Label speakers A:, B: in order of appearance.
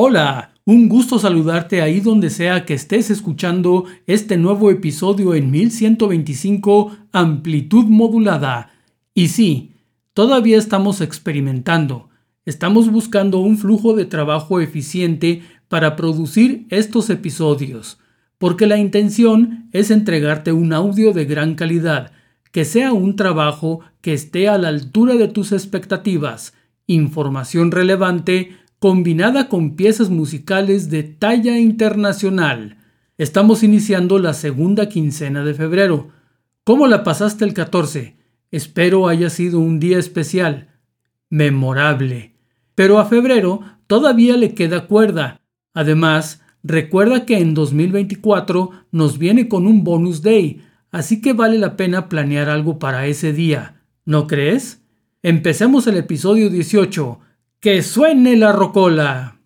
A: Hola, un gusto saludarte ahí donde sea que estés escuchando este nuevo episodio en 1125 amplitud modulada. Y sí, todavía estamos experimentando. Estamos buscando un flujo de trabajo eficiente para producir estos episodios, porque la intención es entregarte un audio de gran calidad, que sea un trabajo que esté a la altura de tus expectativas, información relevante, combinada con piezas musicales de talla internacional. Estamos iniciando la segunda quincena de febrero. ¿Cómo la pasaste el 14? Espero haya sido un día especial, memorable. Pero a febrero todavía le queda cuerda. Además, recuerda que en 2024 nos viene con un bonus day, así que vale la pena planear algo para ese día, ¿no crees? Empecemos el episodio 18 que suene la rocola.